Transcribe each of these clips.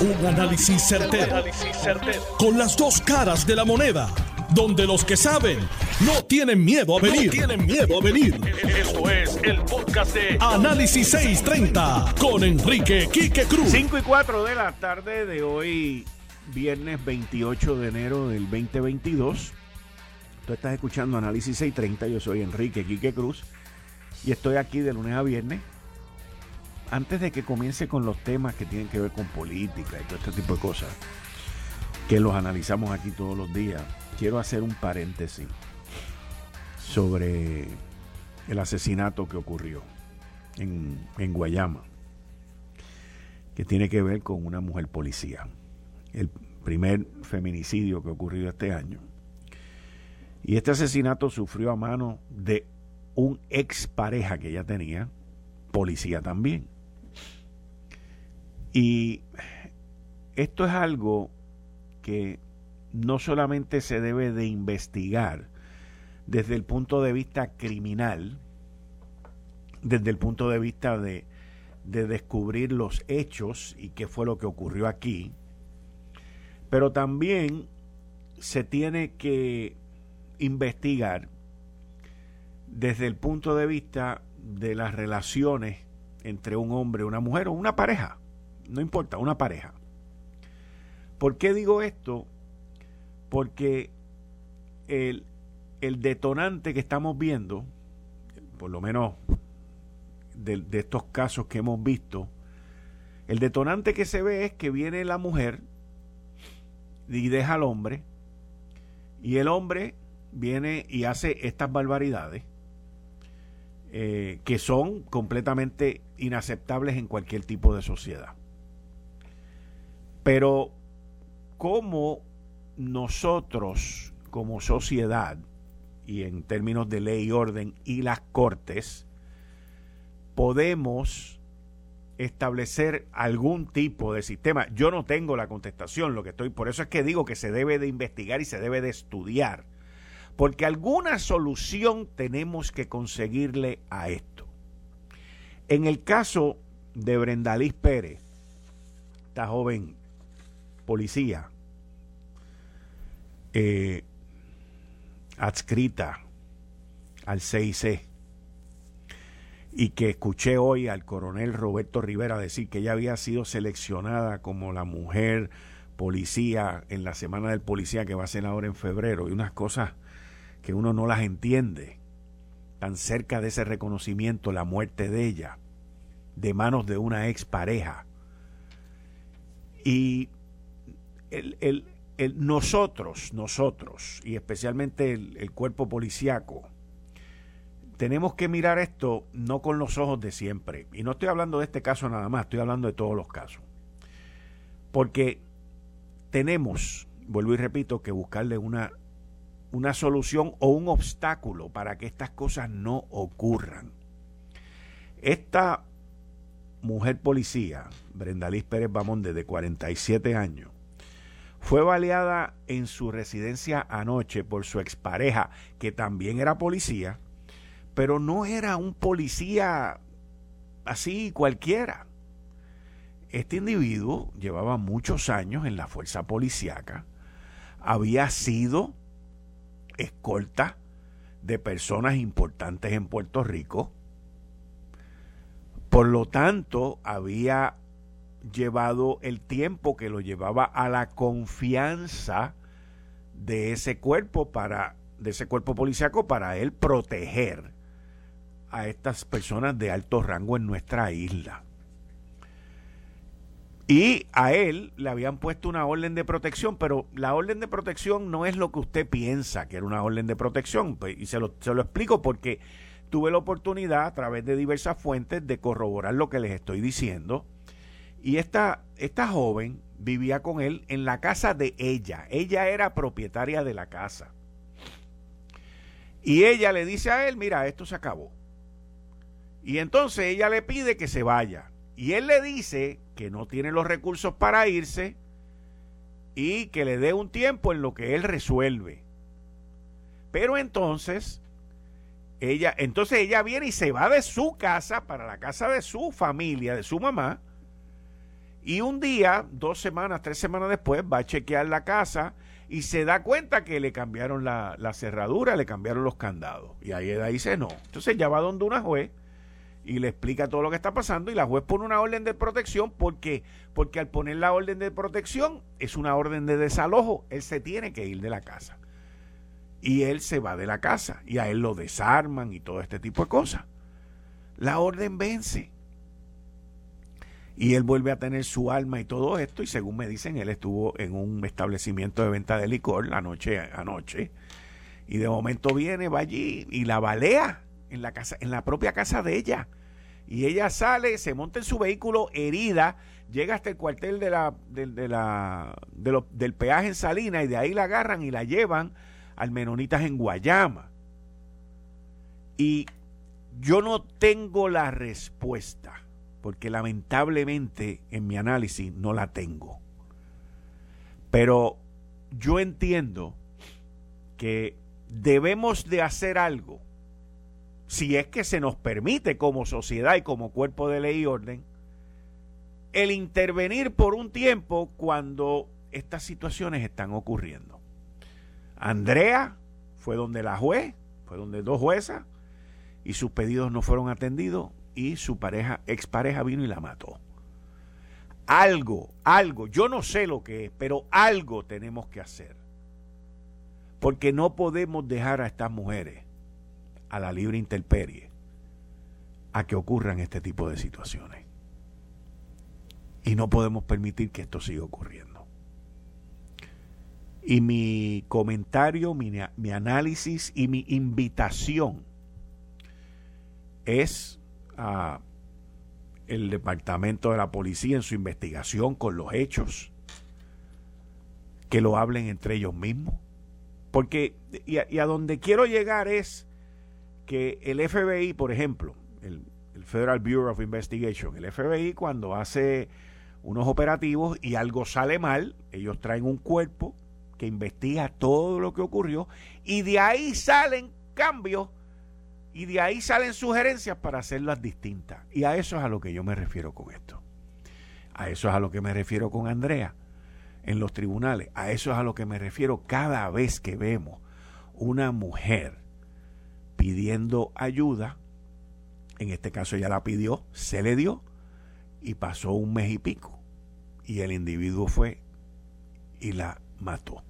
Un análisis certero, Con las dos caras de la moneda. Donde los que saben no tienen miedo a venir. tienen miedo a venir. Esto es el podcast de Análisis 630 con Enrique Quique Cruz. 5 y 4 de la tarde de hoy, viernes 28 de enero del 2022. Tú estás escuchando Análisis 630. Yo soy Enrique Quique Cruz. Y estoy aquí de lunes a viernes antes de que comience con los temas que tienen que ver con política y todo este tipo de cosas, que los analizamos aquí todos los días, quiero hacer un paréntesis sobre el asesinato que ocurrió en, en Guayama, que tiene que ver con una mujer policía. El primer feminicidio que ocurrió este año. Y este asesinato sufrió a mano de un ex pareja que ella tenía, policía también. Y esto es algo que no solamente se debe de investigar desde el punto de vista criminal, desde el punto de vista de, de descubrir los hechos y qué fue lo que ocurrió aquí, pero también se tiene que investigar desde el punto de vista de las relaciones entre un hombre, una mujer o una pareja no importa, una pareja. ¿Por qué digo esto? Porque el, detonante que estamos viendo, por lo menos de, de, estos casos que hemos visto, el detonante que se ve es que viene la mujer y deja al hombre, y el hombre viene y hace estas barbaridades eh, que son completamente inaceptables en cualquier tipo de sociedad. Pero, ¿cómo nosotros como sociedad, y en términos de ley y orden y las cortes, podemos establecer algún tipo de sistema. Yo no tengo la contestación, lo que estoy, por eso es que digo que se debe de investigar y se debe de estudiar, porque alguna solución tenemos que conseguirle a esto. En el caso de Brenda Liz Pérez, esta joven policía eh, adscrita al CIC y que escuché hoy al coronel Roberto Rivera decir que ella había sido seleccionada como la mujer policía en la semana del policía que va a ser ahora en febrero y unas cosas que uno no las entiende tan cerca de ese reconocimiento la muerte de ella de manos de una expareja y nosotros, nosotros, y especialmente el, cuerpo policiaco, tenemos que mirar esto no con los ojos de siempre. Y no estoy hablando de este caso nada más, estoy hablando de todos los casos. Porque tenemos, vuelvo y repito, que buscarle una, una solución o un obstáculo para que estas cosas no ocurran. Esta mujer policía, Brenda Liz Pérez Bamonde, de 47 años, fue baleada en su residencia anoche por su expareja, que también era policía, pero no era un policía así cualquiera. Este individuo llevaba muchos años en la fuerza policíaca, había sido escolta de personas importantes en Puerto Rico, por lo tanto había llevado el tiempo que lo llevaba a la confianza de ese cuerpo para de ese cuerpo policiaco para él proteger a estas personas de alto rango en nuestra isla. Y a él le habían puesto una orden de protección, pero la orden de protección no es lo que usted piensa que era una orden de protección. Pues, y se lo, se lo explico porque tuve la oportunidad a través de diversas fuentes de corroborar lo que les estoy diciendo y esta, esta joven vivía con él en la casa de ella. Ella era propietaria de la casa. Y ella le dice a él, mira, esto se acabó. Y entonces ella le pide que se vaya. Y él le dice que no tiene los recursos para irse y que le dé un tiempo en lo que él resuelve. Pero entonces ella, entonces ella viene y se va de su casa para la casa de su familia, de su mamá, Y un día, dos semanas, tres semanas después, va a chequear la casa y se da cuenta que le cambiaron la, cerradura, le cambiaron los candados. Y ahí dice no. Entonces ya va donde una juez y le explica todo lo que está pasando y la juez pone una orden de protección porque porque al poner la orden de protección es una orden de desalojo, él se tiene que ir de la casa. Y él se va de la casa y a él lo desarman y todo este tipo de cosas. La orden vence. Y él vuelve a tener su alma y todo esto. Y según me dicen, él estuvo en un establecimiento de venta de licor la noche anoche. Y de momento viene, va allí y la balea en la casa, en la propia casa de ella. Y ella sale, se monta en su vehículo herida, llega hasta el cuartel de la, de, la, del peaje en Salina y de ahí la agarran y la llevan al Menonitas en Guayama. Y yo no tengo la respuesta, porque lamentablemente en mi análisis no la tengo. Pero yo entiendo que debemos de hacer algo si es que se nos permite como sociedad y como cuerpo de ley y orden, el intervenir por un tiempo cuando estas situaciones están ocurriendo. Andrea fue donde la juez, fue donde dos juezas, y sus pedidos no fueron atendidos y su pareja, expareja vino y la mató. Algo, algo, yo no sé lo que es, pero algo tenemos que hacer. Porque no podemos dejar a estas mujeres a la libre intemperie a que ocurran este tipo de situaciones. Y no podemos permitir que esto siga ocurriendo. Y mi comentario, mi, mi análisis y mi invitación es a el departamento de la policía en su investigación con los hechos, que lo hablen entre ellos mismos. Porque, y a donde quiero llegar es que el FBI, por ejemplo, el, Federal Bureau of Investigation, el FBI cuando hace unos operativos y algo sale mal, ellos traen un cuerpo que investiga todo lo que ocurrió y de ahí salen cambios y de ahí salen sugerencias para hacerlas distintas. Y a eso es a lo que yo me refiero con esto. A eso es a lo que me refiero con Andrea en los tribunales. A eso es a lo que me refiero cada vez que vemos una mujer pidiendo ayuda. En este caso ella la pidió, se le dio y pasó un mes y pico. Y el individuo fue y la mató.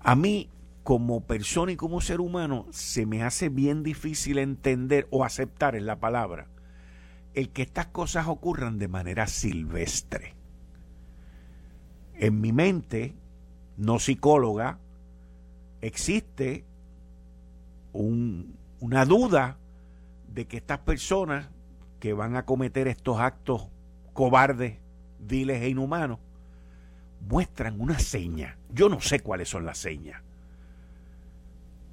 A mí, como persona y como ser humano, se me hace bien difícil entender o aceptar en la palabra el que estas cosas ocurran de manera silvestre. En mi mente, no psicóloga, existe una duda de que estas personas que van a cometer estos actos cobardes, viles e inhumanos, muestran una seña. Yo no sé cuáles son las señas.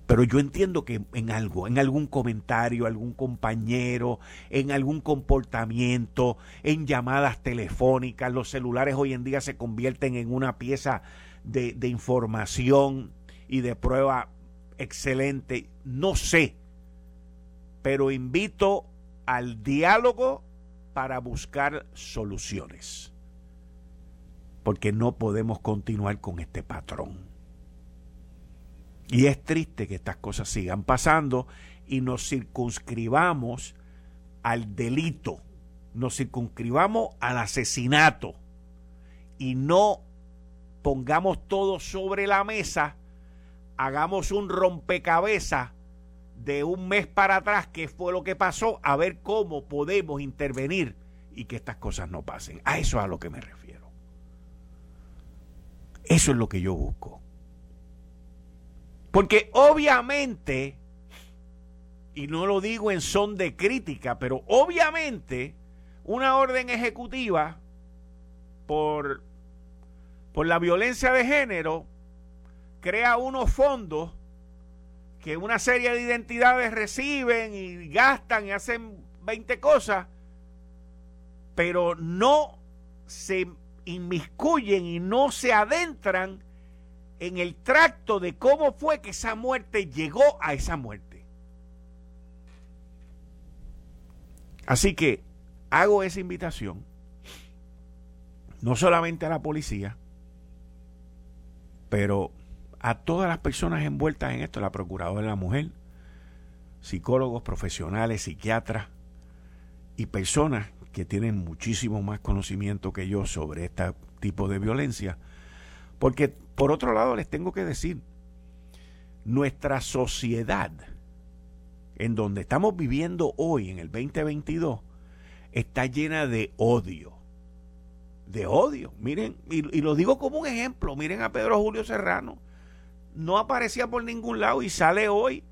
Pero yo entiendo que en algo, en algún comentario, algún compañero, en algún comportamiento, en llamadas telefónicas, los celulares hoy en día se convierten en una pieza de, de información y de prueba excelente, no sé, pero invito al diálogo para buscar soluciones, porque no podemos continuar con este patrón. Y es triste que estas cosas sigan pasando y nos circunscribamos al delito, nos circunscribamos al asesinato y no pongamos todo sobre la mesa hagamos un rompecabezas de un mes para atrás, qué fue lo que pasó, a ver cómo podemos intervenir y que estas cosas no pasen. A eso es a lo que me refiero. Eso es lo que yo busco. Porque obviamente, y no lo digo en son de crítica, pero obviamente una orden ejecutiva por, por la violencia de género crea unos fondos que una serie de identidades reciben y gastan y hacen 20 cosas, pero no se inmiscuyen y no se adentran en el tracto de cómo fue que esa muerte llegó a esa muerte. Así que hago esa invitación no solamente a la policía, pero a todas las personas envueltas en esto, la procuradora de la mujer, psicólogos, profesionales, psiquiatras y personas que tienen muchísimo más conocimiento que yo sobre este tipo de violencia. Porque por otro lado les tengo que decir, nuestra sociedad, en donde estamos viviendo hoy, en el 2022, está llena de odio. De odio. Miren, y, lo digo como un ejemplo, miren a Pedro Julio Serrano. No aparecía por ningún lado y sale hoy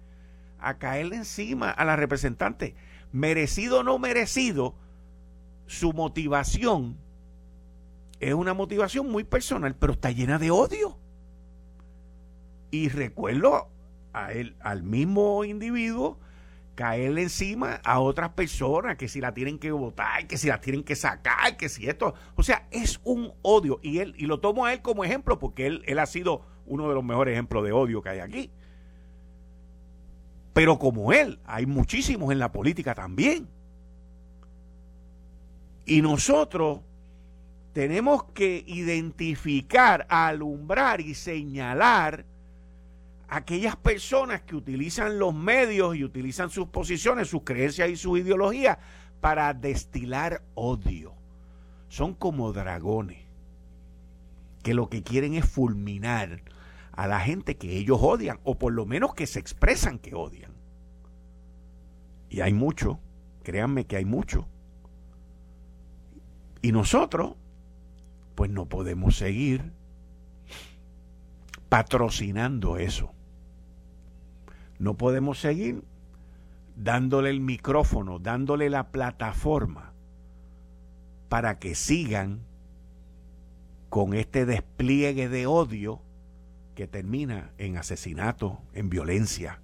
a caerle encima a la representante. Merecido o no merecido, su motivación es una motivación muy personal, pero está llena de odio. Y recuerdo a él, al mismo individuo caerle encima a otras personas que si la tienen que votar, que si la tienen que sacar, que si esto, o sea, es un odio y él y lo tomo a él como ejemplo porque él, él ha sido uno de los mejores ejemplos de odio que hay aquí. Pero como él, hay muchísimos en la política también. Y nosotros tenemos que identificar, alumbrar y señalar aquellas personas que utilizan los medios y utilizan sus posiciones, sus creencias y su ideología para destilar odio. Son como dragones que lo que quieren es fulminar a la gente que ellos odian, o por lo menos que se expresan que odian. Y hay mucho, créanme que hay mucho. Y nosotros, pues no podemos seguir patrocinando eso. No podemos seguir dándole el micrófono, dándole la plataforma para que sigan con este despliegue de odio que termina en asesinato, en violencia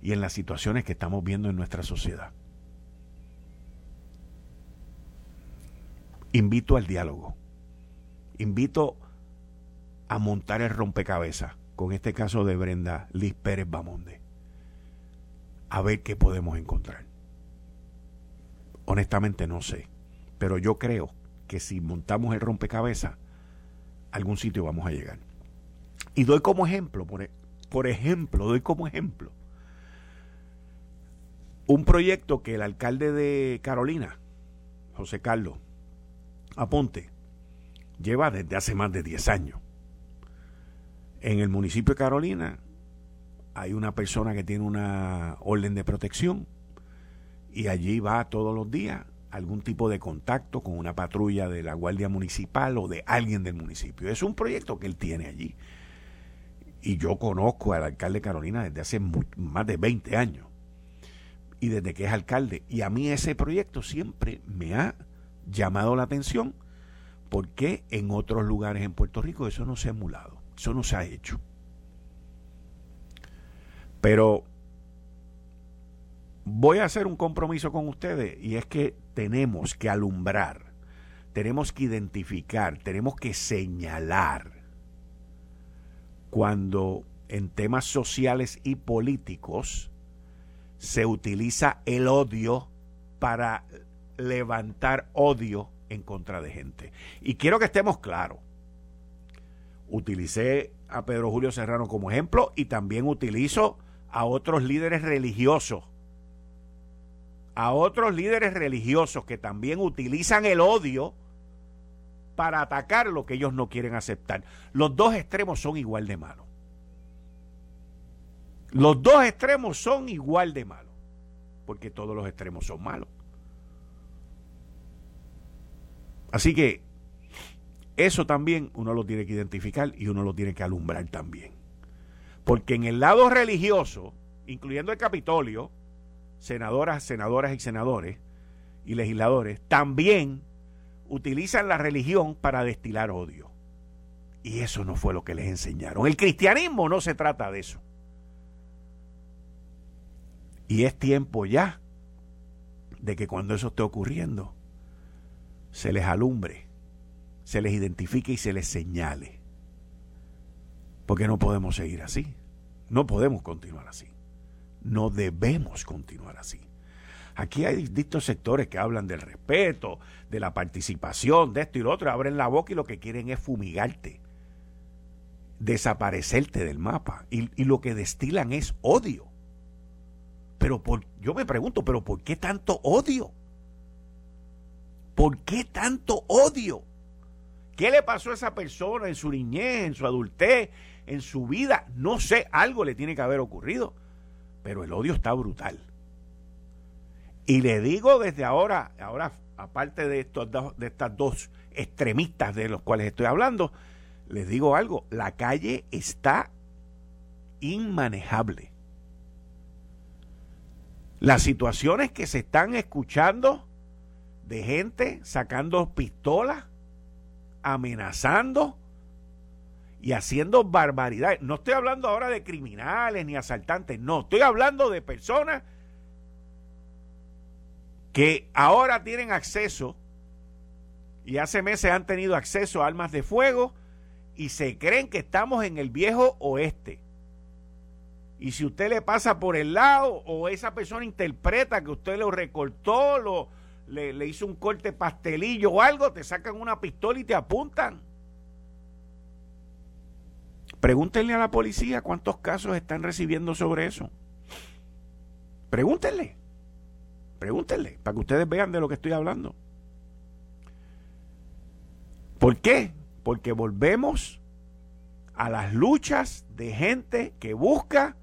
y en las situaciones que estamos viendo en nuestra sociedad. Invito al diálogo. Invito a montar el rompecabezas con este caso de Brenda Liz Pérez Bamonde a ver qué podemos encontrar. Honestamente no sé, pero yo creo que si montamos el rompecabezas, algún sitio vamos a llegar. Y doy como ejemplo, por, e, por ejemplo, doy como ejemplo, un proyecto que el alcalde de Carolina, José Carlos Aponte, lleva desde hace más de 10 años. En el municipio de Carolina hay una persona que tiene una orden de protección y allí va todos los días algún tipo de contacto con una patrulla de la Guardia Municipal o de alguien del municipio. Es un proyecto que él tiene allí. Y yo conozco al alcalde Carolina desde hace más de 20 años. Y desde que es alcalde. Y a mí ese proyecto siempre me ha llamado la atención porque en otros lugares en Puerto Rico eso no se ha emulado. Eso no se ha hecho. Pero voy a hacer un compromiso con ustedes y es que tenemos que alumbrar, tenemos que identificar, tenemos que señalar cuando en temas sociales y políticos se utiliza el odio para levantar odio en contra de gente. Y quiero que estemos claros. Utilicé a Pedro Julio Serrano como ejemplo y también utilizo a otros líderes religiosos, a otros líderes religiosos que también utilizan el odio para atacar lo que ellos no quieren aceptar. Los dos extremos son igual de malos. Los dos extremos son igual de malos, porque todos los extremos son malos. Así que eso también uno lo tiene que identificar y uno lo tiene que alumbrar también. Porque en el lado religioso, incluyendo el Capitolio, senadoras, senadoras y senadores y legisladores, también utilizan la religión para destilar odio. Y eso no fue lo que les enseñaron. El cristianismo no se trata de eso. Y es tiempo ya de que cuando eso esté ocurriendo, se les alumbre, se les identifique y se les señale. Porque no podemos seguir así. No podemos continuar así. No debemos continuar así. Aquí hay distintos sectores que hablan del respeto, de la participación, de esto y lo otro, abren la boca y lo que quieren es fumigarte, desaparecerte del mapa. Y, lo que destilan es odio. Pero por, yo me pregunto, ¿pero por qué tanto odio? ¿Por qué tanto odio? ¿Qué le pasó a esa persona en su niñez, en su adultez, en su vida? No sé, algo le tiene que haber ocurrido. Pero el odio está brutal. Y le digo desde ahora, ahora aparte de, estos de estas dos extremistas de los cuales estoy hablando, les digo algo, la calle está inmanejable. Las situaciones que se están escuchando de gente sacando pistolas, amenazando y haciendo barbaridades. No estoy hablando ahora de criminales ni asaltantes, no, estoy hablando de personas que ahora tienen acceso y hace meses han tenido acceso a armas de fuego y se creen que estamos en el viejo oeste. Y si usted le pasa por el lado o esa persona interpreta que usted lo recortó, lo, le, le hizo un corte pastelillo o algo, te sacan una pistola y te apuntan. Pregúntenle a la policía cuántos casos están recibiendo sobre eso. Pregúntenle. Pregúntenle, para que ustedes vean de lo que estoy hablando. ¿Por qué? Porque volvemos a las luchas de gente que busca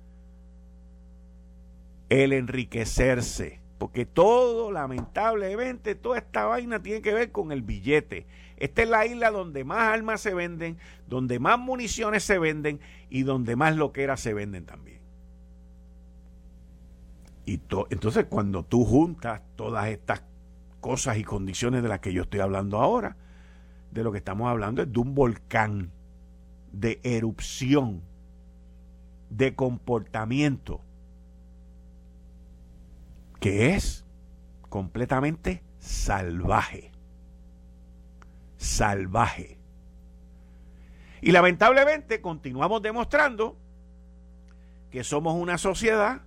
el enriquecerse. Porque todo, lamentablemente, toda esta vaina tiene que ver con el billete. Esta es la isla donde más armas se venden, donde más municiones se venden y donde más loqueras se venden también. Y entonces cuando tú juntas todas estas cosas y condiciones de las que yo estoy hablando ahora, de lo que estamos hablando es de un volcán, de erupción, de comportamiento, que es completamente salvaje. Salvaje. Y lamentablemente continuamos demostrando que somos una sociedad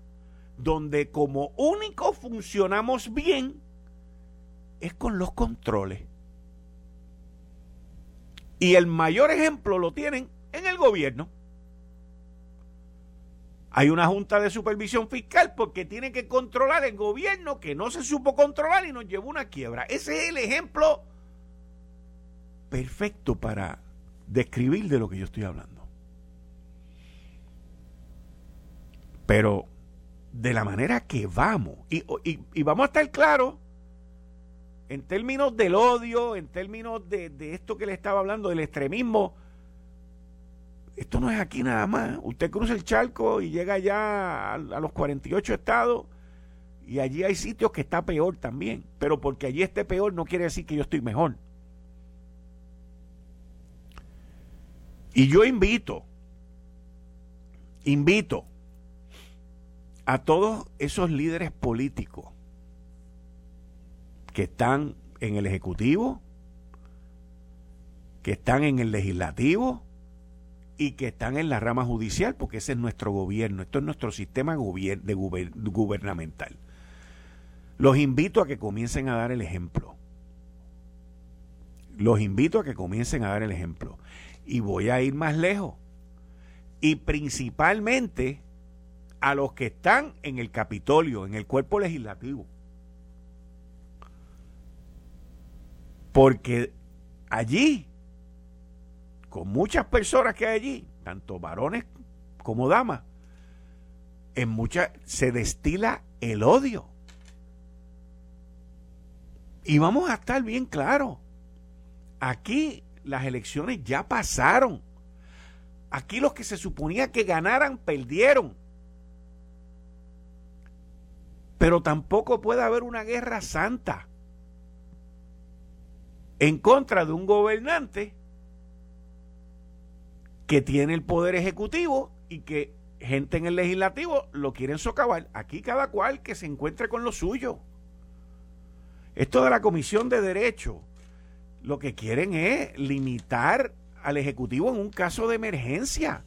donde como único funcionamos bien es con los controles. Y el mayor ejemplo lo tienen en el gobierno. Hay una junta de supervisión fiscal porque tiene que controlar el gobierno que no se supo controlar y nos llevó una quiebra. Ese es el ejemplo perfecto para describir de lo que yo estoy hablando. Pero de la manera que vamos. Y, vamos a estar claros en términos del odio, en términos de, esto que le estaba hablando, del extremismo. Esto no es aquí nada más. Usted cruza el charco y llega ya a, los 48 estados y allí hay sitios que está peor también. Pero porque allí esté peor no quiere decir que yo estoy mejor. Y yo invito, invito a todos esos líderes políticos que están en el Ejecutivo, que están en el Legislativo y que están en la rama judicial, porque ese es nuestro gobierno, esto es nuestro sistema de gubernamental. Los invito a que comiencen a dar el ejemplo. Los invito a que comiencen a dar el ejemplo. Y voy a ir más lejos. Y principalmente a los que están en el Capitolio, en el cuerpo legislativo. Porque allí, con muchas personas que hay allí, tanto varones como damas, en muchas se destila el odio. Y vamos a estar bien claros. Aquí las elecciones ya pasaron. Aquí los que se suponía que ganaran perdieron. Pero tampoco puede haber una guerra santa en contra de un gobernante que tiene el poder ejecutivo y que gente en el legislativo lo quieren socavar. Aquí cada cual que se encuentre con lo suyo. Esto de la Comisión de Derecho, lo que quieren es limitar al Ejecutivo en un caso de emergencia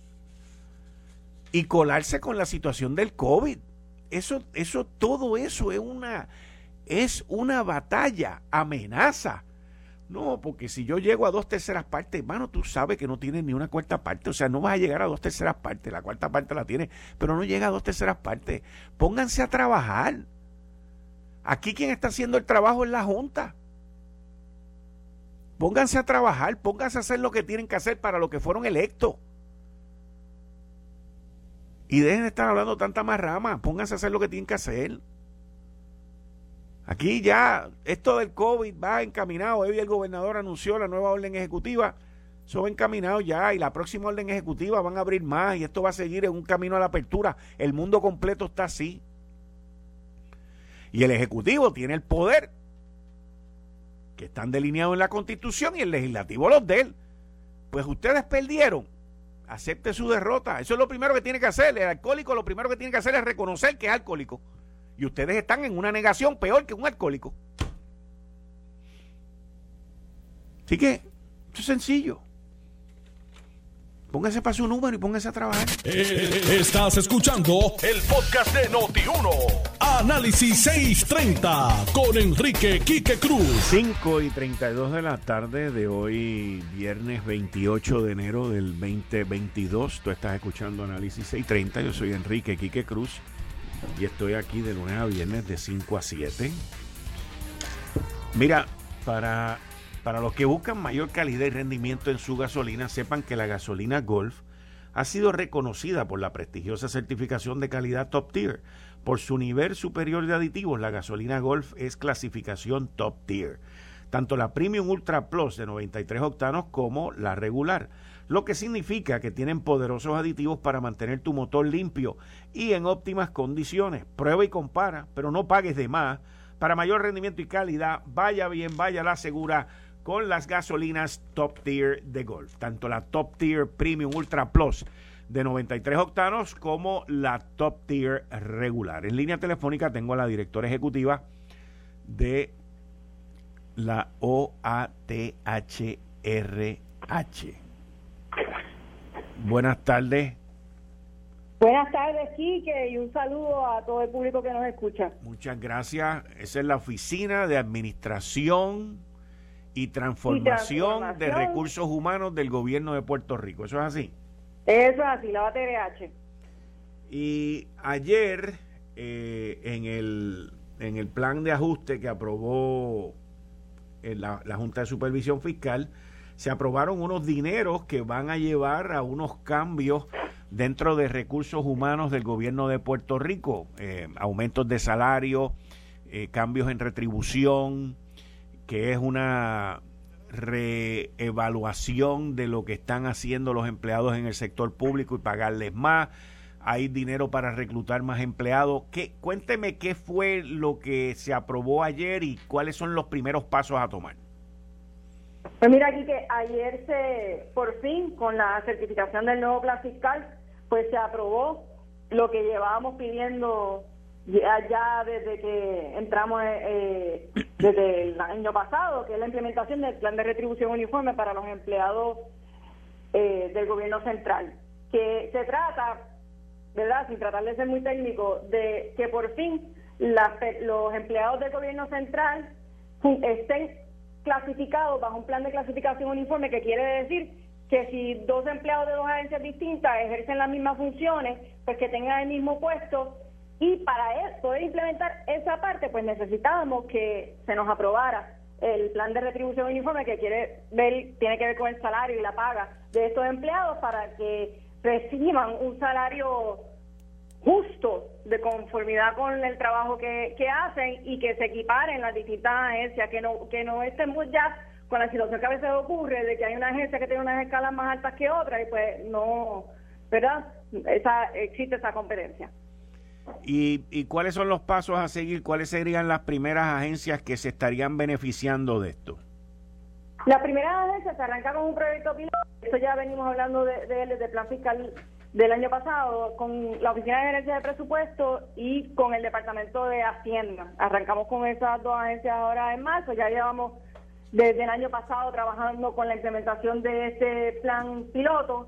y colarse con la situación del COVID eso, eso, todo eso es una, es una batalla, amenaza. No, porque si yo llego a dos terceras partes, hermano, tú sabes que no tienes ni una cuarta parte. O sea, no vas a llegar a dos terceras partes. La cuarta parte la tienes, pero no llega a dos terceras partes. Pónganse a trabajar. Aquí quien está haciendo el trabajo es la Junta. Pónganse a trabajar, pónganse a hacer lo que tienen que hacer para lo que fueron electos. Y dejen de estar hablando tanta más rama, pónganse a hacer lo que tienen que hacer. Aquí ya esto del COVID va encaminado. Hoy el gobernador anunció la nueva orden ejecutiva. Eso va encaminado ya y la próxima orden ejecutiva van a abrir más y esto va a seguir en un camino a la apertura. El mundo completo está así. Y el Ejecutivo tiene el poder que están delineados en la Constitución y el legislativo los de él. Pues ustedes perdieron. Acepte su derrota. Eso es lo primero que tiene que hacer. El alcohólico lo primero que tiene que hacer es reconocer que es alcohólico. Y ustedes están en una negación peor que un alcohólico. Así que, esto es sencillo. Póngase para su número y póngase a trabajar. Eh, estás escuchando el podcast de Noti1. Análisis 630 con Enrique Quique Cruz. 5 y 32 de la tarde de hoy, viernes 28 de enero del 2022. Tú estás escuchando Análisis 630. Yo soy Enrique Quique Cruz y estoy aquí de lunes a viernes de 5 a 7. Mira, para para los que buscan mayor calidad y rendimiento en su gasolina, sepan que la gasolina Golf ha sido reconocida por la prestigiosa certificación de calidad Top Tier. Por su nivel superior de aditivos, la gasolina Golf es clasificación Top Tier. Tanto la Premium Ultra Plus de 93 octanos como la regular, lo que significa que tienen poderosos aditivos para mantener tu motor limpio y en óptimas condiciones. Prueba y compara, pero no pagues de más. Para mayor rendimiento y calidad, vaya bien, vaya la segura con las gasolinas Top Tier de Golf, tanto la Top Tier Premium Ultra Plus de 93 octanos como la Top Tier regular. En línea telefónica tengo a la directora ejecutiva de la OATHRH. Buenas tardes. Buenas tardes, Quique, y un saludo a todo el público que nos escucha. Muchas gracias. Esa es la Oficina de Administración y transformación, de recursos humanos del gobierno de Puerto Rico. ¿Eso es así? Eso es así, la BTRH. Y ayer, eh, en, el, en el plan de ajuste que aprobó eh, la, la Junta de Supervisión Fiscal, se aprobaron unos dineros que van a llevar a unos cambios dentro de recursos humanos del gobierno de Puerto Rico, eh, aumentos de salario, cambios en retribución, que es una reevaluación de lo que están haciendo los empleados en el sector público y pagarles más. Hay dinero para reclutar más empleados. ¿Qué, cuénteme qué fue lo que se aprobó ayer y cuáles son los primeros pasos a tomar. Pues mira aquí que ayer se, por fin, con la certificación del nuevo plan fiscal, pues se aprobó lo que llevábamos pidiendo ya, desde que entramos eh, desde el año pasado, que es la implementación del plan de retribución uniforme para los empleados eh, del gobierno central, que se trata, ¿verdad? Sin tratar de ser muy técnico, de que por fin los empleados del gobierno central estén clasificados bajo un plan de clasificación uniforme, que quiere decir que si dos empleados de dos agencias distintas ejercen las mismas funciones, pues que tengan el mismo puesto. Y para poder implementar esa parte, pues necesitábamos que se nos aprobara el plan de retribución uniforme que quiere ver, tiene que ver con el salario y la paga de estos empleados para que reciban un salario justo de conformidad con el trabajo que, que hacen y que se equiparen las distintas agencias, que no, que no estemos ya con la situación que a veces ocurre de que hay una agencia que tiene unas escalas más altas que otra y pues no, ¿verdad? Esa, existe esa competencia. ¿Y, cuáles son los pasos a seguir? ¿Cuáles serían las primeras agencias que se estarían beneficiando de esto? La primera agencia se arranca con un proyecto piloto, esto ya venimos hablando de, de el plan fiscal del año pasado, con la Oficina de Gerencia de Presupuesto y con el Departamento de Hacienda. Arrancamos con esas dos agencias ahora en marzo, ya llevamos desde el año pasado trabajando con la implementación de este plan piloto.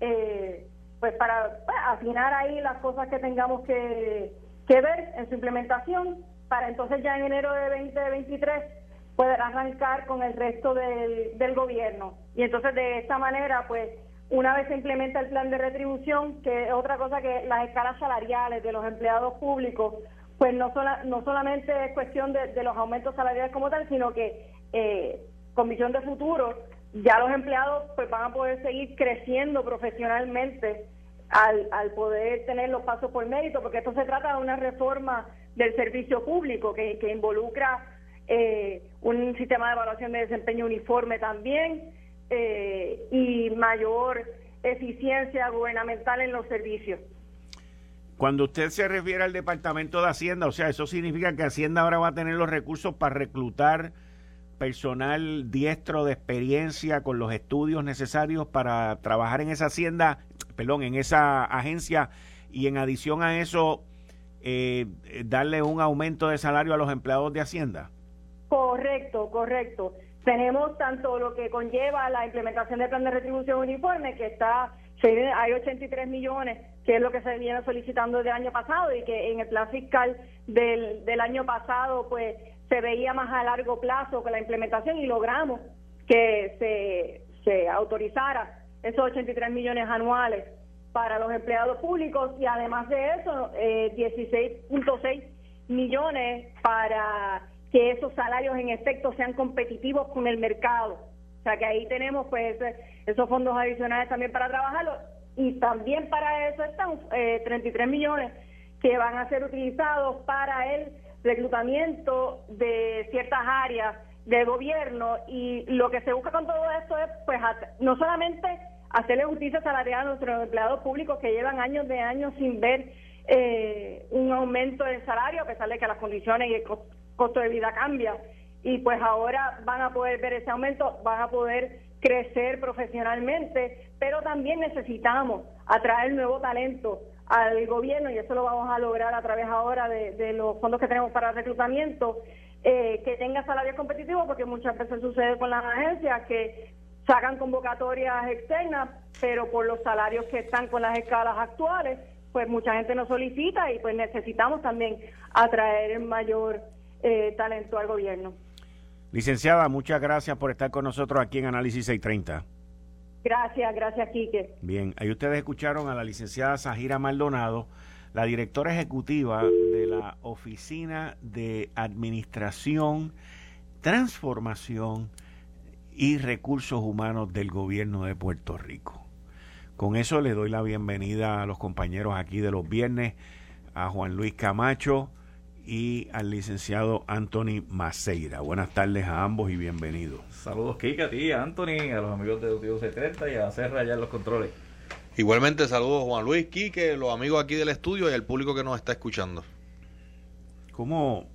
Eh, pues para afinar ahí las cosas que tengamos que, ver en su implementación para entonces ya en enero de 2023 poder arrancar con el resto del, del gobierno. Y entonces de esta manera, pues, una vez se implementa el plan de retribución, que es otra cosa que las escalas salariales de los empleados públicos, pues no, no solamente es cuestión de, los aumentos salariales como tal, sino que eh, con visión de futuro, ya los empleados pues van a poder seguir creciendo profesionalmente al, al poder tener los pasos por mérito, porque esto se trata de una reforma del servicio público que, que involucra eh, un sistema de evaluación de desempeño uniforme también eh, y mayor eficiencia gubernamental en los servicios. Cuando usted se refiere al Departamento de Hacienda, o sea, eso significa que Hacienda ahora va a tener los recursos para reclutar personal diestro de experiencia con los estudios necesarios para trabajar en esa hacienda, perdón, en esa agencia y en adición a eso eh, darle un aumento de salario a los empleados de Hacienda. Correcto, correcto. Tenemos tanto lo que conlleva la implementación del plan de retribución uniforme, que está, hay 83 millones, que es lo que se viene solicitando desde el año pasado y que en el plan fiscal del, del año pasado, pues se veía más a largo plazo con la implementación y logramos que se, se autorizara esos 83 millones anuales para los empleados públicos y además de eso, eh, 16.6 millones para que esos salarios en efecto sean competitivos con el mercado. O sea que ahí tenemos pues esos fondos adicionales también para trabajarlo y también para eso están eh, 33 millones que van a ser utilizados para el reclutamiento de ciertas áreas del gobierno y lo que se busca con todo esto es pues no solamente hacerle justicia salarial a nuestros empleados públicos que llevan años de años sin ver eh, un aumento del salario a pesar de que las condiciones y el costo de vida cambia. Y pues ahora van a poder ver ese aumento, van a poder crecer profesionalmente, pero también necesitamos atraer nuevo talento al gobierno y eso lo vamos a lograr a través ahora de, los fondos que tenemos para reclutamiento, eh, que tenga salarios competitivos, porque muchas veces sucede con las agencias que sacan convocatorias externas, pero por los salarios que están con las escalas actuales, pues mucha gente nos solicita y pues necesitamos también atraer mayor eh, talento al gobierno. Licenciada, muchas gracias por estar con nosotros aquí en Análisis 630. Gracias, gracias, Quique. Bien, ahí ustedes escucharon a la licenciada Sajira Maldonado, la directora ejecutiva de la Oficina de Administración, Transformación y Recursos Humanos del Gobierno de Puerto Rico. Con eso le doy la bienvenida a los compañeros aquí de los viernes, a Juan Luis Camacho, y al licenciado Anthony Maceira. Buenas tardes a ambos y bienvenidos. Saludos, Kika, a ti, a Anthony, a los amigos de Tío 70 y a Serra allá en los controles. Igualmente, saludos Juan Luis, Quique, los amigos aquí del estudio y el público que nos está escuchando. Como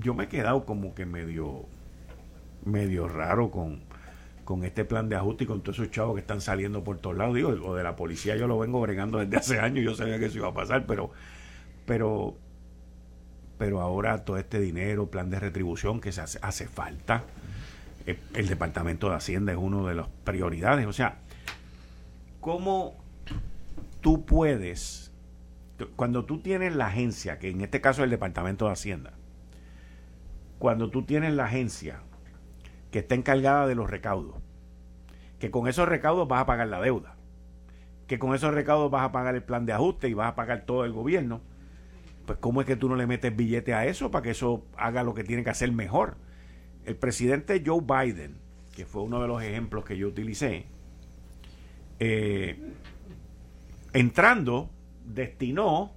yo me he quedado como que medio medio raro con, con este plan de ajuste y con todos esos chavos que están saliendo por todos lados. Digo, o de la policía yo lo vengo bregando desde hace años, yo sabía que eso iba a pasar, pero pero pero ahora todo este dinero, plan de retribución que se hace, hace falta. Eh, el, Departamento de Hacienda es uno de las prioridades. O sea, ¿cómo tú puedes, cuando tú tienes la agencia, que en este caso es el Departamento de Hacienda, cuando tú tienes la agencia que está encargada de los recaudos, que con esos recaudos vas a pagar la deuda, que con esos recaudos vas a pagar el plan de ajuste y vas a pagar todo el gobierno, pues ¿cómo es que tú no le metes billete a eso para que eso haga lo que tiene que hacer mejor? El presidente Joe Biden, que fue uno de los ejemplos que yo utilicé, eh, entrando, destinó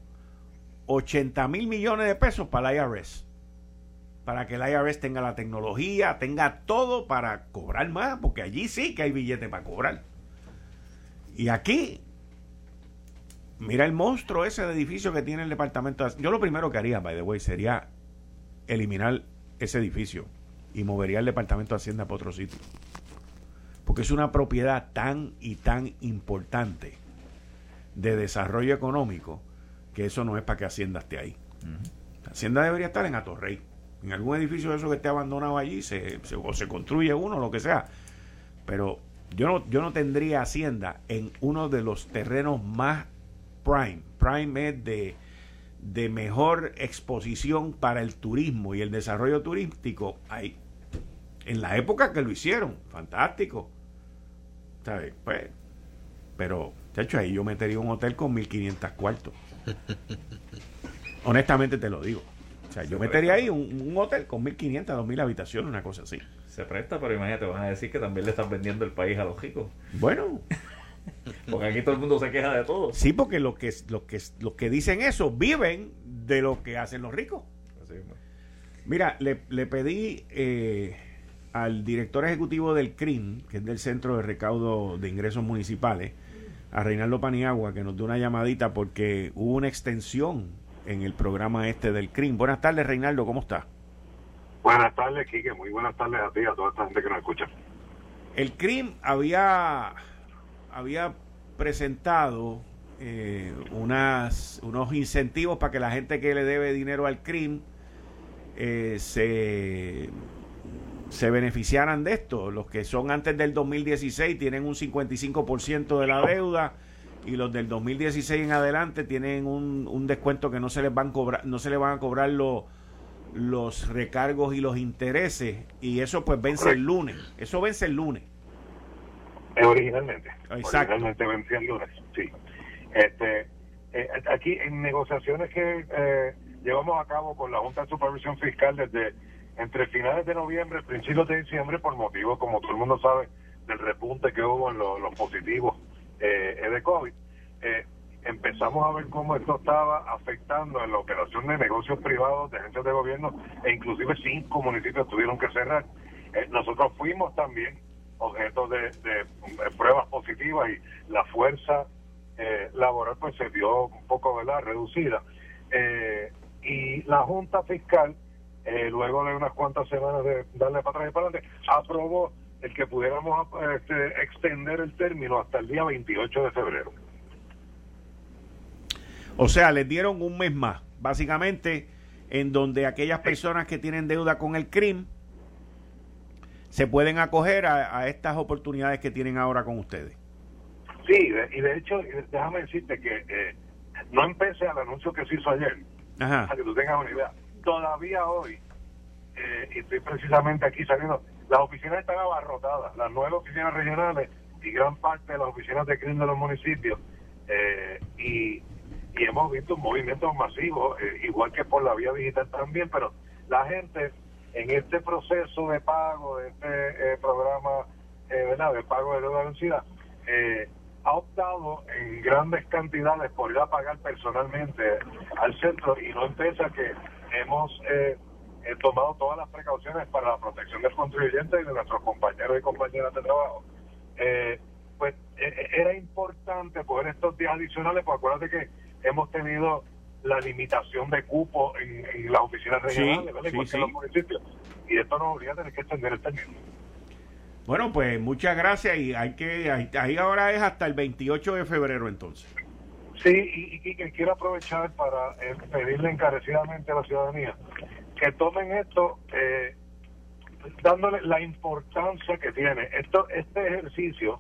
80 mil millones de pesos para el IRS. Para que el IRS tenga la tecnología, tenga todo para cobrar más, porque allí sí que hay billete para cobrar. Y aquí Mira el monstruo ese de edificio que tiene el departamento. Yo lo primero que haría, by the way, sería eliminar ese edificio y movería el departamento de Hacienda para otro sitio. Porque es una propiedad tan y tan importante de desarrollo económico que eso no es para que Hacienda esté ahí. Hacienda debería estar en Atorrey. En algún edificio de eso que esté abandonado allí, se, o se construye uno, lo que sea. Pero yo no, yo no tendría Hacienda en uno de los terrenos más prime. Prime es de, de mejor exposición para el turismo y el desarrollo turístico, hay en la época que lo hicieron, fantástico. ¿Sabes? Pues, pero, de hecho, ahí yo metería un hotel con 1500 cuartos. Honestamente te lo digo. O sea, yo metería ahí un, hotel con 1500, 2000 habitaciones, una cosa así. Se presta, pero imagínate, van a decir que también le están vendiendo el país a los ricos. Bueno. Porque aquí todo el mundo se queja de todo. Sí, porque los que, lo que, los que dicen eso viven de lo que hacen los ricos. Mira, le, le pedí eh, al director ejecutivo del CRIM, que es del Centro de Recaudo de Ingresos Municipales, a Reinaldo Paniagua, que nos dé una llamadita porque hubo una extensión en el programa este del CRIM. Buenas tardes, Reinaldo, ¿cómo está? Buenas tardes, Quique. Muy buenas tardes a ti y a toda esta gente que nos escucha. El CRIM había, había presentado eh, unas, unos incentivos para que la gente que le debe dinero al CRIM eh, se se beneficiaran de esto. Los que son antes del 2016 tienen un 55% de la deuda y los del 2016 en adelante tienen un, un descuento que no se les van a cobrar, no se les van a cobrar los los recargos y los intereses y eso pues vence el lunes. Eso vence el lunes. Originalmente. Originalmente vence el lunes, sí. Este, eh, aquí en negociaciones que eh, llevamos a cabo con la Junta de Supervisión Fiscal desde entre finales de noviembre y principios de diciembre por motivos, como todo el mundo sabe, del repunte que hubo en los positivos eh, de COVID. Eh, empezamos a ver cómo esto estaba afectando en la operación de negocios privados, de agencias de gobierno, e inclusive cinco municipios tuvieron que cerrar. Eh, nosotros fuimos también objeto de, pruebas positivas y la fuerza eh, laboral pues se vio un poco ¿verdad? reducida. y la Junta Fiscal eh, luego de unas cuantas semanas de darle para atrás y para adelante, aprobó el que pudiéramos este, extender el término hasta el día 28 de febrero. O sea, les dieron un mes más, básicamente, en donde aquellas personas que tienen deuda con el CRIM se pueden acoger a, estas oportunidades que tienen ahora con ustedes. Sí, y de hecho, déjame decirte que eh, no empecé al anuncio que se hizo ayer, para que tú tengas una idea todavía hoy, eh, y estoy precisamente aquí saliendo, las oficinas están abarrotadas, las nueve oficinas regionales y gran parte de las oficinas de crimen de los municipios, eh, y, hemos visto movimientos masivos, eh, igual que por la vía digital también, pero la gente en este proceso de pago, de este programa ¿verdad? de pago de deuda vencida, ha optado en grandes cantidades por ir a pagar personalmente al centro y no empieza que hemos eh, eh, tomado todas las precauciones para la protección del contribuyente y de nuestros compañeros y compañeras de trabajo. Eh, pues era importante poder estos días adicionales, pues acuérdate que hemos tenido la limitación de cupo en, las oficinas regionales, en los municipios, y esto nos obliga a tener que extender el término. Bueno, pues muchas gracias y hay que ahí ahora es hasta el 28 de febrero entonces. Sí, y, que quiero aprovechar para eh, pedirle encarecidamente a la ciudadanía que tomen esto eh, dándole la importancia que tiene. Esto, este ejercicio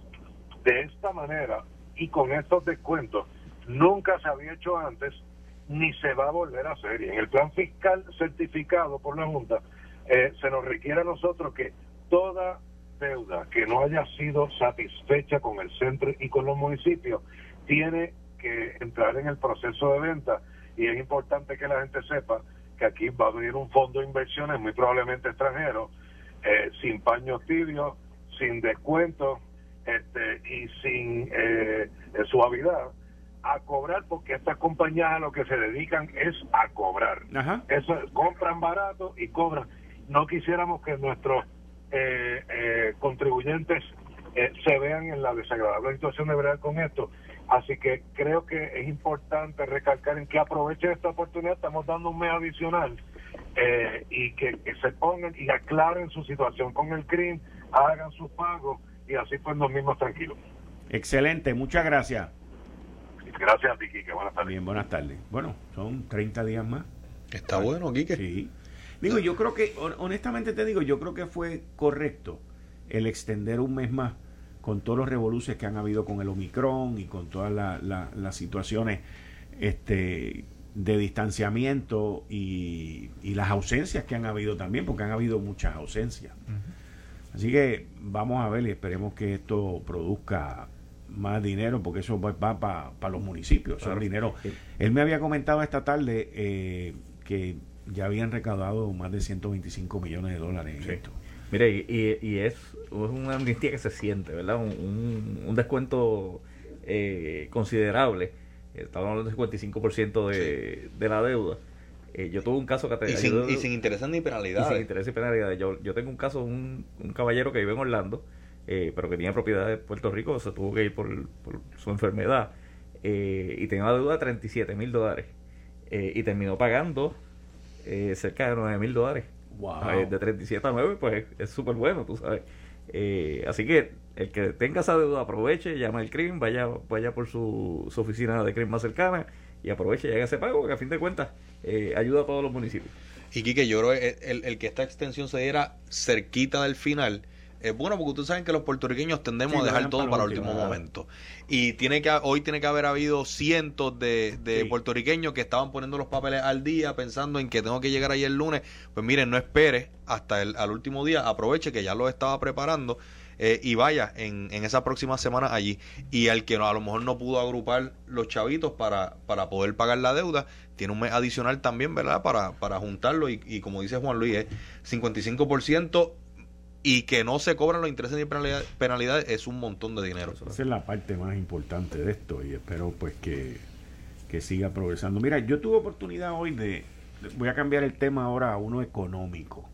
de esta manera y con estos descuentos nunca se había hecho antes ni se va a volver a hacer. Y en el plan fiscal certificado por la Junta eh, se nos requiere a nosotros que toda deuda que no haya sido satisfecha con el centro y con los municipios tiene que entrar en el proceso de venta y es importante que la gente sepa que aquí va a venir un fondo de inversiones muy probablemente extranjero, eh, sin paños tibios, sin descuentos este, y sin eh, suavidad, a cobrar porque estas compañías a lo que se dedican es a cobrar. Eso compran barato y cobran. No quisiéramos que nuestros eh, contribuyentes se vean en la desagradable situación de verdad con esto Así que creo que es importante recalcar en que aprovechen esta oportunidad, estamos dando un mes adicional eh, y que, se pongan y aclaren su situación con el CRIM, hagan sus pagos y así pues nos mismos tranquilos. Excelente, muchas gracias. Gracias a ti, Quique. Buenas tardes. Bien, buenas tardes. Bueno, son 30 días más. Está bueno, Quique. Sí. Digo, yo creo que, honestamente te digo, yo creo que fue correcto el extender un mes más con todos los revoluciones que han habido con el Omicron y con todas las situaciones este, de distanciamiento y, las ausencias que han habido también, porque han habido muchas ausencias. Así que vamos a ver y esperemos que esto produzca más dinero, porque eso va para los municipios. dinero. Él me había comentado esta tarde eh, que ya habían recaudado más de 125 millones de dólares en esto. Mire, y, es, una amnistía que se siente, ¿verdad? Un, descuento eh, considerable. Estamos hablando del 55% de, de la deuda. Eh, yo tuve un caso que y, sin, y sin interés ni penalidades. sin interés y penalidades. Yo, yo tengo un caso, un, un caballero que vive en Orlando, eh, pero que tenía propiedad de Puerto Rico, se tuvo que ir por, su enfermedad y tenía una deuda de 37 mil dólares. y terminó pagando cerca de 9 mil dólares de 37 a 9, pues es súper bueno, tú sabes. Eh, así que el que tenga esa deuda aproveche, llama al CRIM, vaya, vaya por su, su oficina de CRIM más cercana y aproveche y haga ese pago, que a fin de cuentas eh, ayuda a todos los municipios. Y Quique, yo creo que el, el que esta extensión se diera cerquita del final es bueno porque ustedes saben que los puertorriqueños tendemos a dejar todo para, el último momento. Y tiene que hoy tiene que haber habido cientos de, puertorriqueños que estaban poniendo los papeles al día pensando en que tengo que llegar ahí el lunes. Pues miren, no espere hasta el al último día, aproveche que ya lo estaba preparando. Eh, y vaya en, en esa próxima semana allí. Y al que a lo mejor no pudo agrupar los chavitos para, para poder pagar la deuda, tiene un mes adicional también, ¿verdad? Para, para juntarlo y, y como dice Juan Luis, es 55% y que no se cobran los intereses ni penalidades, es un montón de dinero. Esa es la parte más importante de esto y espero pues que, que siga progresando. Mira, yo tuve oportunidad hoy de, voy a cambiar el tema ahora a uno económico,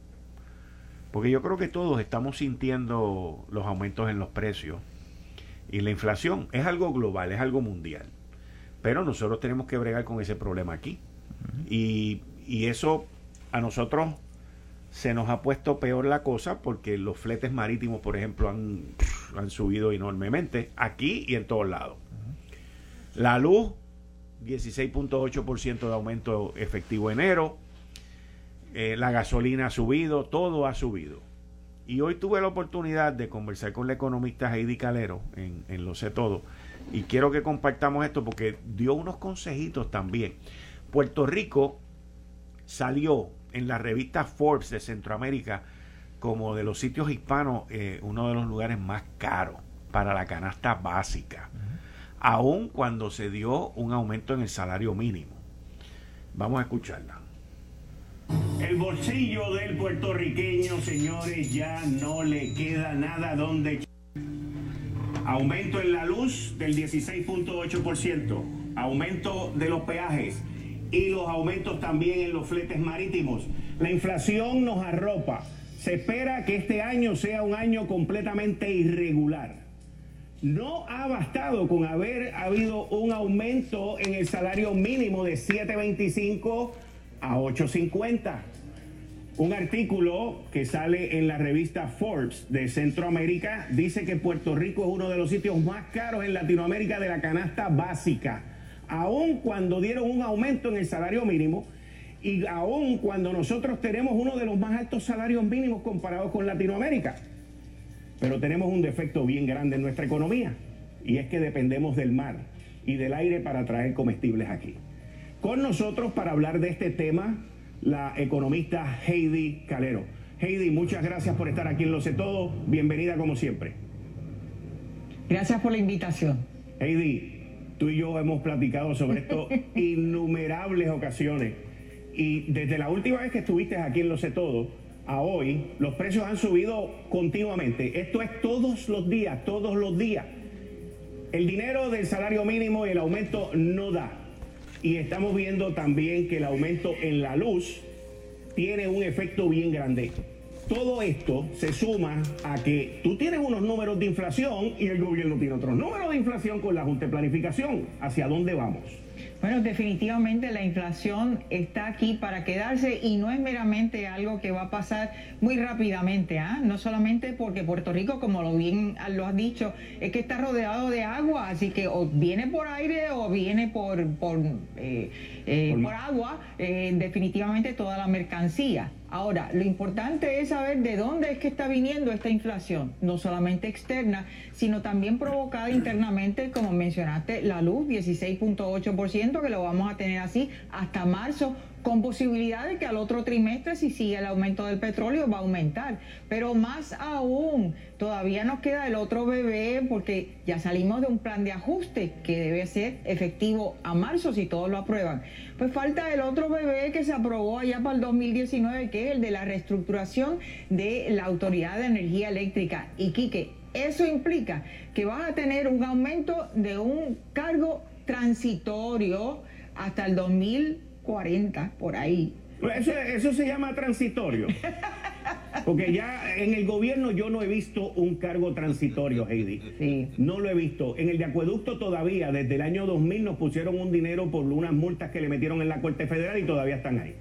porque yo creo que todos estamos sintiendo los aumentos en los precios y la inflación es algo global, es algo mundial, pero nosotros tenemos que bregar con ese problema aquí y, y eso a nosotros se nos ha puesto peor la cosa porque los fletes marítimos, por ejemplo, han, han subido enormemente aquí y en todos lados. La luz, 16.8% de aumento efectivo enero. Eh, la gasolina ha subido, todo ha subido. Y hoy tuve la oportunidad de conversar con la economista Heidi Calero en, en Lo sé todo. Y quiero que compartamos esto porque dio unos consejitos también. Puerto Rico salió en la revista Forbes de Centroamérica como de los sitios hispanos eh, uno de los lugares más caros para la canasta básica, aun cuando se dio un aumento en el salario mínimo. Vamos a escucharla. El bolsillo del puertorriqueño, señores, ya no le queda nada donde... Aumento en la luz del 16.8%, aumento de los peajes y los aumentos también en los fletes marítimos. La inflación nos arropa. Se espera que este año sea un año completamente irregular. No ha bastado con haber habido un aumento en el salario mínimo de 7.25 a 8.50. Un artículo que sale en la revista Forbes de Centroamérica dice que Puerto Rico es uno de los sitios más caros en Latinoamérica de la canasta básica aun cuando dieron un aumento en el salario mínimo y aun cuando nosotros tenemos uno de los más altos salarios mínimos comparados con Latinoamérica. Pero tenemos un defecto bien grande en nuestra economía y es que dependemos del mar y del aire para traer comestibles aquí. Con nosotros para hablar de este tema, la economista Heidi Calero. Heidi, muchas gracias por estar aquí en Lo Sé Todo. Bienvenida como siempre. Gracias por la invitación. Heidi, Tú y yo hemos platicado sobre esto innumerables ocasiones. Y desde la última vez que estuviste aquí en Lo Sé Todo, a hoy, los precios han subido continuamente. Esto es todos los días, todos los días. El dinero del salario mínimo y el aumento no da. Y estamos viendo también que el aumento en la luz tiene un efecto bien grande. Todo esto se suma a que tú tienes unos números de inflación y el gobierno tiene otros números de inflación con la Junta de Planificación. ¿Hacia dónde vamos? Bueno, definitivamente la inflación está aquí para quedarse y no es meramente algo que va a pasar muy rápidamente, ¿ah? no solamente porque Puerto Rico, como lo bien lo has dicho, es que está rodeado de agua, así que o viene por aire o viene por, por, eh, eh, por agua, eh, definitivamente toda la mercancía. Ahora, lo importante es saber de dónde es que está viniendo esta inflación, no solamente externa, sino también provocada internamente, como mencionaste, la luz, 16.8%, que lo vamos a tener así hasta marzo con posibilidad de que al otro trimestre, si sigue el aumento del petróleo, va a aumentar. Pero más aún, todavía nos queda el otro bebé porque ya salimos de un plan de ajuste que debe ser efectivo a marzo si todos lo aprueban. Pues falta el otro bebé que se aprobó allá para el 2019, que es el de la reestructuración de la Autoridad de Energía Eléctrica. Y Quique, eso implica que vas a tener un aumento de un cargo transitorio hasta el 2020 40 por ahí. Eso, eso se llama transitorio. Porque ya en el gobierno yo no he visto un cargo transitorio, Heidi. Sí. No lo he visto. En el de acueducto todavía, desde el año 2000 nos pusieron un dinero por unas multas que le metieron en la Corte Federal y todavía están ahí.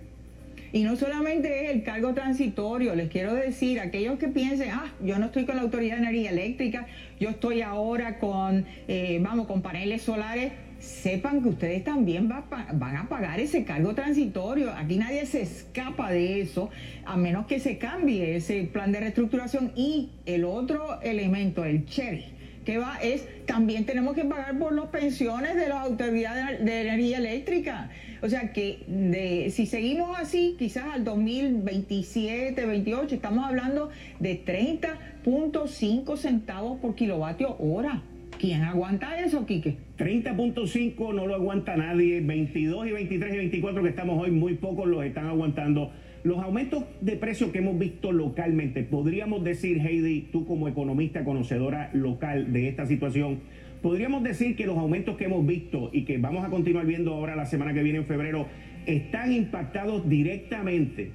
Y no solamente es el cargo transitorio, les quiero decir, aquellos que piensen, ah, yo no estoy con la Autoridad de Energía Eléctrica, yo estoy ahora con, eh, vamos, con paneles solares, sepan que ustedes también van a pagar ese cargo transitorio. Aquí nadie se escapa de eso, a menos que se cambie ese plan de reestructuración. Y el otro elemento, el cherry, que va es, también tenemos que pagar por las pensiones de las autoridades de energía eléctrica. O sea que si seguimos así, quizás al 2027, 28, estamos hablando de 30.5 centavos por kilovatio hora. ¿Quién aguanta eso, Quique? 30.5 no lo aguanta nadie, 22 y 23 y 24 que estamos hoy, muy pocos los están aguantando. Los aumentos de precios que hemos visto localmente, podríamos decir, Heidi, tú como economista, conocedora local de esta situación, podríamos decir que los aumentos que hemos visto y que vamos a continuar viendo ahora la semana que viene en febrero, están impactados directamente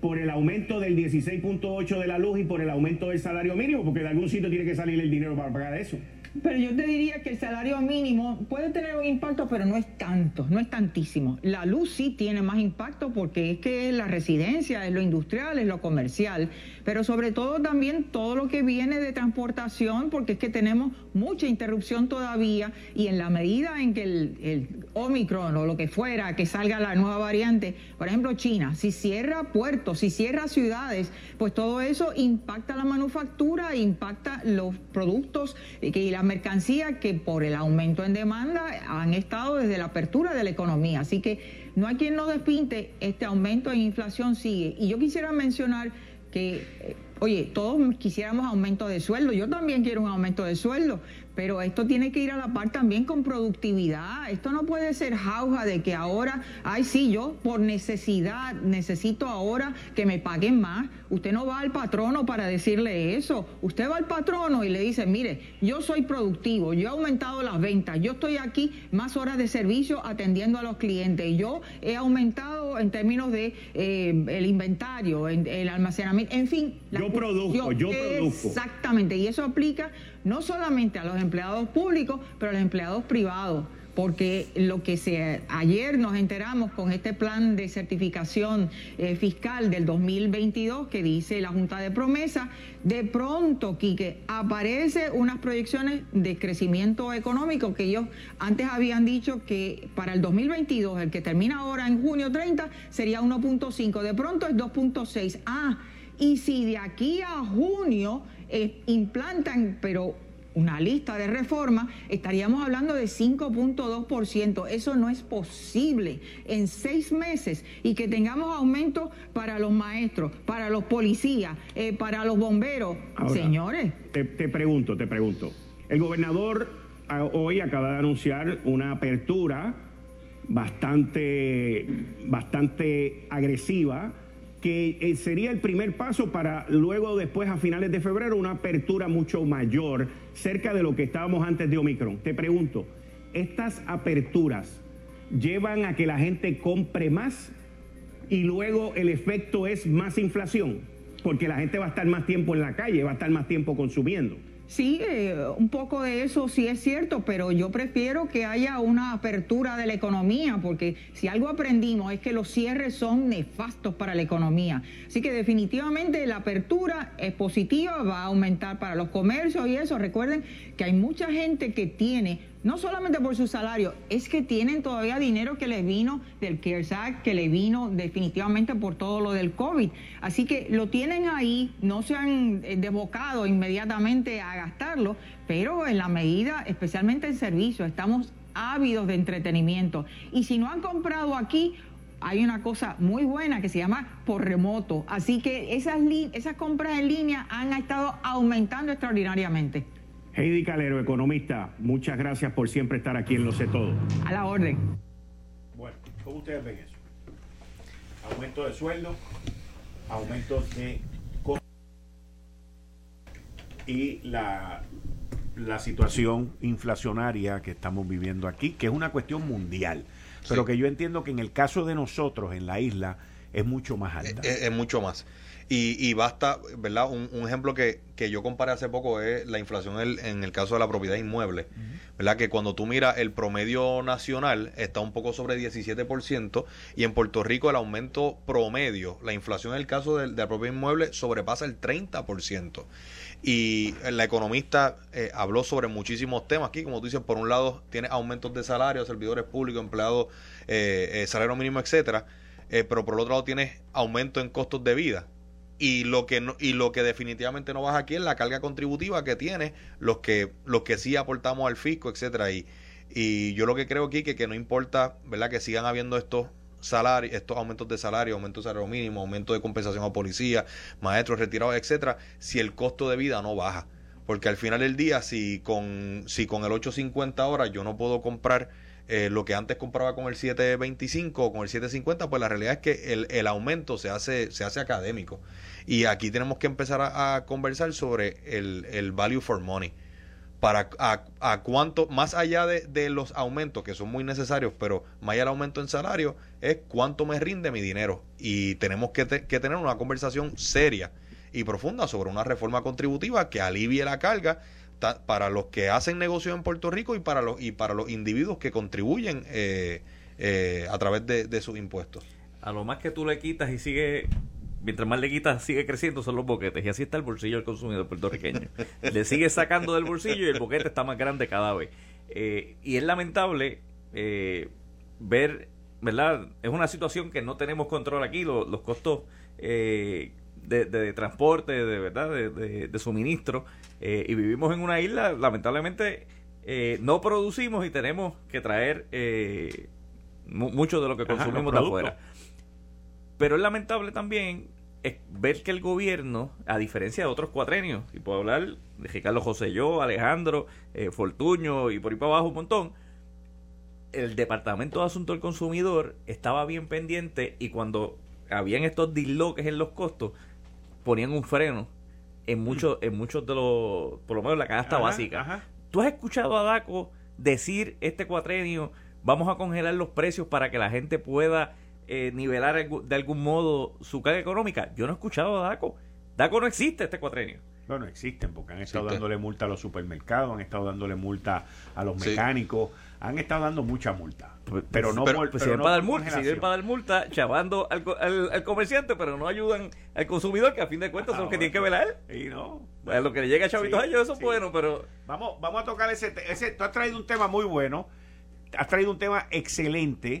por el aumento del 16.8 de la luz y por el aumento del salario mínimo, porque de algún sitio tiene que salir el dinero para pagar eso. Pero yo te diría que el salario mínimo puede tener un impacto, pero no es tanto, no es tantísimo. La luz sí tiene más impacto porque es que es la residencia, es lo industrial, es lo comercial, pero sobre todo también todo lo que viene de transportación, porque es que tenemos mucha interrupción todavía y en la medida en que el, el Omicron o lo que fuera, que salga la nueva variante, por ejemplo China, si cierra puertos, si cierra ciudades, pues todo eso impacta la manufactura, impacta los productos y la mercancía que por el aumento en demanda han estado desde la apertura de la economía. Así que no hay quien no despinte, este aumento en inflación sigue. Y yo quisiera mencionar que, eh, oye, todos quisiéramos aumento de sueldo, yo también quiero un aumento de sueldo, pero esto tiene que ir a la par también con productividad. Esto no puede ser jauja de que ahora, ay, sí, yo por necesidad necesito ahora que me paguen más. Usted no va al patrono para decirle eso. Usted va al patrono y le dice, mire, yo soy productivo, yo he aumentado las ventas, yo estoy aquí más horas de servicio atendiendo a los clientes, yo he aumentado en términos de eh, el inventario, el almacenamiento, en fin. Yo produzco, yo produzco. Exactamente, y eso aplica no solamente a los empleados públicos, pero a los empleados privados porque lo que se ayer nos enteramos con este plan de certificación eh, fiscal del 2022 que dice la Junta de Promesa, de pronto, Quique, aparece unas proyecciones de crecimiento económico que ellos antes habían dicho que para el 2022, el que termina ahora en junio 30, sería 1.5, de pronto es 2.6. Ah, y si de aquí a junio eh, implantan, pero una lista de reformas, estaríamos hablando de 5.2%. Eso no es posible en seis meses y que tengamos aumentos para los maestros, para los policías, eh, para los bomberos. Señores. Te, te pregunto, te pregunto. El gobernador hoy acaba de anunciar una apertura bastante, bastante agresiva que eh, sería el primer paso para luego después a finales de febrero una apertura mucho mayor cerca de lo que estábamos antes de Omicron. Te pregunto, ¿estas aperturas llevan a que la gente compre más y luego el efecto es más inflación? Porque la gente va a estar más tiempo en la calle, va a estar más tiempo consumiendo. Sí, eh, un poco de eso sí es cierto, pero yo prefiero que haya una apertura de la economía, porque si algo aprendimos es que los cierres son nefastos para la economía. Así que definitivamente la apertura es positiva, va a aumentar para los comercios y eso. Recuerden que hay mucha gente que tiene no solamente por su salario, es que tienen todavía dinero que les vino del CARES Act, que les vino definitivamente por todo lo del COVID. Así que lo tienen ahí, no se han eh, desbocado inmediatamente a gastarlo, pero en la medida, especialmente en servicios, estamos ávidos de entretenimiento. Y si no han comprado aquí, hay una cosa muy buena que se llama por remoto. Así que esas, esas compras en línea han estado aumentando extraordinariamente. Heidi Calero, economista, muchas gracias por siempre estar aquí en Lo Sé Todo. A la orden. Bueno, ¿cómo ustedes ven eso? Aumento de sueldo, aumento de y la, la situación inflacionaria que estamos viviendo aquí, que es una cuestión mundial, pero que yo entiendo que en el caso de nosotros en la isla es mucho más alta. es mucho más. Y, basta, ¿verdad? Un, ejemplo que, que, yo comparé hace poco es la inflación en, el caso de la propiedad inmueble, ¿verdad? Que cuando tú miras el promedio nacional está un poco sobre 17% y en Puerto Rico el aumento promedio, la inflación en el caso de, la propiedad inmueble sobrepasa el 30%. Y la economista eh, habló sobre muchísimos temas aquí, como tú dices, por un lado tiene aumentos de salario, servidores públicos, empleados, eh, eh, salario mínimo, etcétera, pero por el otro lado tienes aumento en costos de vida y lo que no, y lo que definitivamente no baja aquí es la carga contributiva que tiene los que los que sí aportamos al fisco etcétera. Y, y yo lo que creo aquí que, que no importa verdad que sigan habiendo estos salarios estos aumentos de salario aumentos de salario mínimo aumento de compensación a policía maestros retirados etcétera si el costo de vida no baja. Porque al final del día si con si con el 850 horas yo no puedo comprar eh, lo que antes compraba con el 725 o con el 750, pues la realidad es que el, el aumento se hace, se hace académico. Y aquí tenemos que empezar a, conversar sobre el, el, value for money. Para a, a cuánto, más allá de, de, los aumentos que son muy necesarios, pero más allá del aumento en salario, es cuánto me rinde mi dinero. Y tenemos que, que tener una conversación seria y profunda sobre una reforma contributiva que alivie la carga para los que hacen negocio en Puerto Rico y para los, y para los individuos que contribuyen eh, eh, a través de, sus impuestos. A lo más que tú le quitas y sigue, mientras más le quitas, sigue creciendo son los boquetes. Y así está el bolsillo del consumidor puertorriqueño. le sigue sacando del bolsillo y el boquete está más grande cada vez. Eh, y es lamentable ver, ¿verdad? Es una situación que no tenemos control aquí, los costos de, transporte, de verdad, de, suministro, eh, y vivimos en una isla, lamentablemente eh, no producimos y tenemos que traer eh, mucho de lo que consumimos de afuera. Pero es lamentable también ver que el gobierno, a diferencia de otros cuatrenios, y puedo hablar de Ricardo José Yo, Alejandro, Fortuño y por ahí para abajo un montón, el Departamento de Asuntos del Consumidor estaba bien pendiente y cuando habían estos disloques en los costos, ponían un freno en muchos, en muchos de los, por lo menos la canasta básica. ¿Tú has escuchado a Daco decir este cuatrenio, vamos a congelar los precios para que la gente pueda eh, nivelar de algún modo su carga económica? Yo no he escuchado a Daco. Daco no existe este cuatrenio. Bueno, existen porque han estado dándole multa a los supermercados, han estado dándole multa a los mecánicos, han estado dando mucha multa. Pues, pero no por, pues, para dar multa, siguen para dar multa, chavando al, al, comerciante, pero no ayudan al consumidor, que a fin de cuentas son los que tienen que velar. Y no. Pues, lo que le llega a chavitos a ellos, eso es bueno, pero. Vamos, vamos a tocar ese, ese. Tú has traído un tema muy bueno has traído un tema excelente.